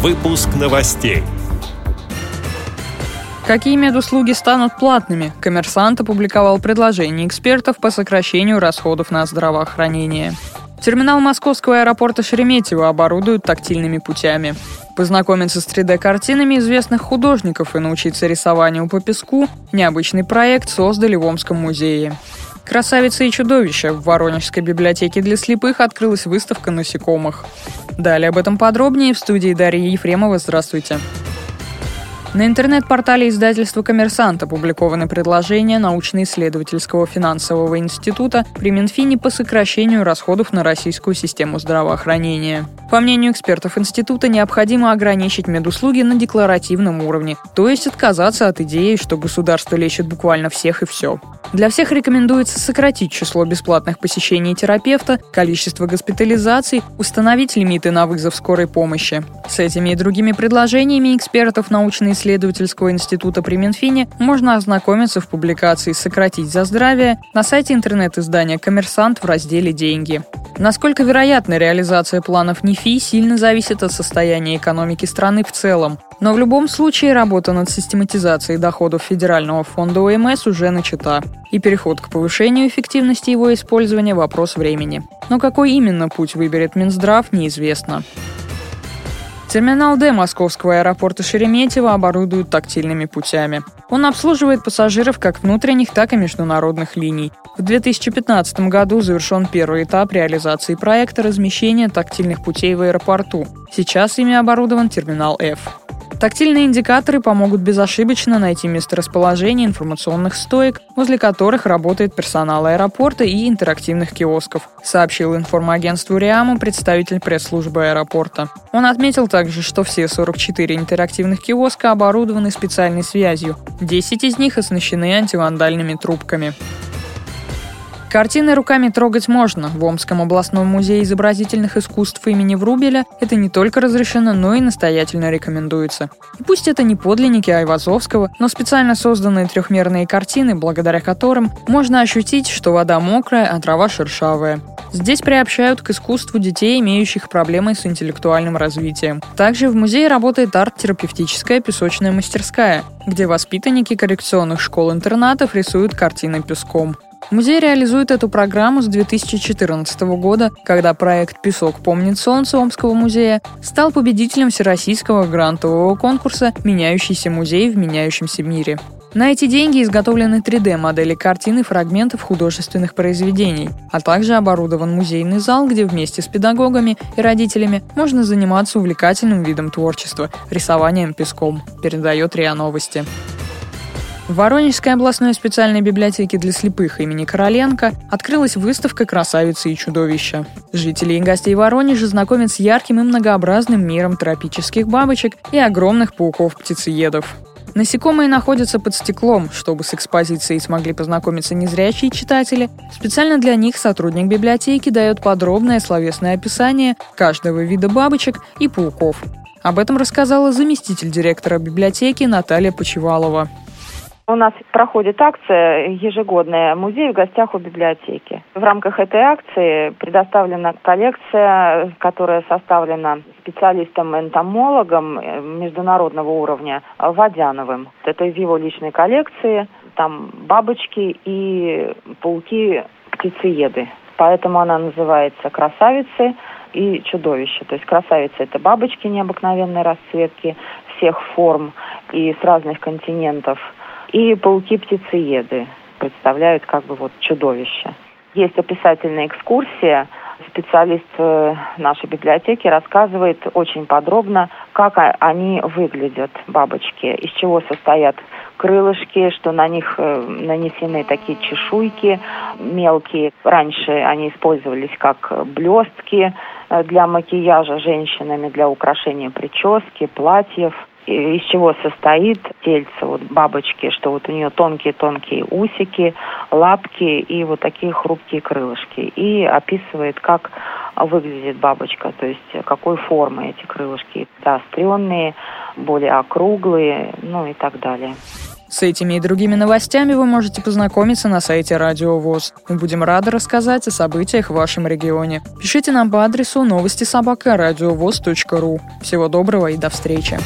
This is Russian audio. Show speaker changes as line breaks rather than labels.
Выпуск новостей.
Какие медуслуги станут платными? Коммерсант опубликовал предложение экспертов по сокращению расходов на здравоохранение. Терминал московского аэропорта Шереметьево оборудуют тактильными путями. Познакомиться с 3D-картинами известных художников и научиться рисованию по песку – необычный проект создали в Омском музее. «Красавица и чудовище» в Воронежской библиотеке для слепых открылась выставка насекомых. Далее об этом подробнее в студии Дарьи Ефремова. Здравствуйте. На интернет-портале издательства «Коммерсант» опубликованы предложения научно-исследовательского финансового института при Минфине по сокращению расходов на российскую систему здравоохранения. По мнению экспертов института, необходимо ограничить медуслуги на декларативном уровне, то есть отказаться от идеи, что государство лечит буквально всех и все. Для всех рекомендуется сократить число бесплатных посещений терапевта, количество госпитализаций, установить лимиты на вызов скорой помощи. С этими и другими предложениями экспертов научно-исследовательского института при Минфине можно ознакомиться в публикации «Сократить за здравие» на сайте интернет-издания «Коммерсант» в разделе «Деньги». Насколько вероятна реализация планов НИФИ сильно зависит от состояния экономики страны в целом. Но в любом случае работа над систематизацией доходов Федерального фонда ОМС уже начата. И переход к повышению эффективности его использования – вопрос времени. Но какой именно путь выберет Минздрав, неизвестно. Терминал Д московского аэропорта Шереметьево оборудуют тактильными путями. Он обслуживает пассажиров как внутренних, так и международных линий. В 2015 году завершен первый этап реализации проекта размещения тактильных путей в аэропорту. Сейчас ими оборудован терминал F. Тактильные индикаторы помогут безошибочно найти месторасположение информационных стоек, возле которых работает персонал аэропорта и интерактивных киосков, сообщил информагентству РИАМа представитель пресс-службы аэропорта. Он отметил также, что все 44 интерактивных киоска оборудованы специальной связью. 10 из них оснащены антивандальными трубками. Картины руками трогать можно. В Омском областном музее изобразительных искусств имени Врубеля это не только разрешено, но и настоятельно рекомендуется. И пусть это не подлинники Айвазовского, но специально созданные трехмерные картины, благодаря которым можно ощутить, что вода мокрая, а трава шершавая. Здесь приобщают к искусству детей, имеющих проблемы с интеллектуальным развитием. Также в музее работает арт-терапевтическая песочная мастерская, где воспитанники коррекционных школ-интернатов рисуют картины песком. Музей реализует эту программу с 2014 года, когда проект «Песок помнит солнце» Омского музея стал победителем всероссийского грантового конкурса «Меняющийся музей в меняющемся мире». На эти деньги изготовлены 3D-модели картин и фрагментов художественных произведений, а также оборудован музейный зал, где вместе с педагогами и родителями можно заниматься увлекательным видом творчества – рисованием песком, передает РИА Новости. В Воронежской областной специальной библиотеке для слепых имени Короленко открылась выставка «Красавицы и чудовища». Жители и гостей Воронежа знакомят с ярким и многообразным миром тропических бабочек и огромных пауков-птицеедов. Насекомые находятся под стеклом, чтобы с экспозицией смогли познакомиться незрячие читатели. Специально для них сотрудник библиотеки дает подробное словесное описание каждого вида бабочек и пауков. Об этом рассказала заместитель директора библиотеки Наталья Почевалова.
У нас проходит акция ежегодная «Музей в гостях у библиотеки». В рамках этой акции предоставлена коллекция, которая составлена специалистом-энтомологом международного уровня Водяновым. Это из его личной коллекции. Там бабочки и пауки-птицееды. Поэтому она называется «Красавицы и чудовище». То есть красавицы – это бабочки необыкновенной расцветки всех форм и с разных континентов – и пауки-птицееды представляют как бы вот чудовище. Есть описательная экскурсия. Специалист э, нашей библиотеки рассказывает очень подробно, как они выглядят, бабочки, из чего состоят крылышки, что на них э, нанесены такие чешуйки мелкие. Раньше они использовались как блестки э, для макияжа женщинами, для украшения прически, платьев из чего состоит тельце вот бабочки, что вот у нее тонкие-тонкие усики, лапки и вот такие хрупкие крылышки. И описывает, как выглядит бабочка, то есть какой формы эти крылышки. Заостренные, более округлые, ну и так далее.
С этими и другими новостями вы можете познакомиться на сайте Радио ВОЗ. Мы будем рады рассказать о событиях в вашем регионе. Пишите нам по адресу новости собака ру. Всего доброго и до встречи.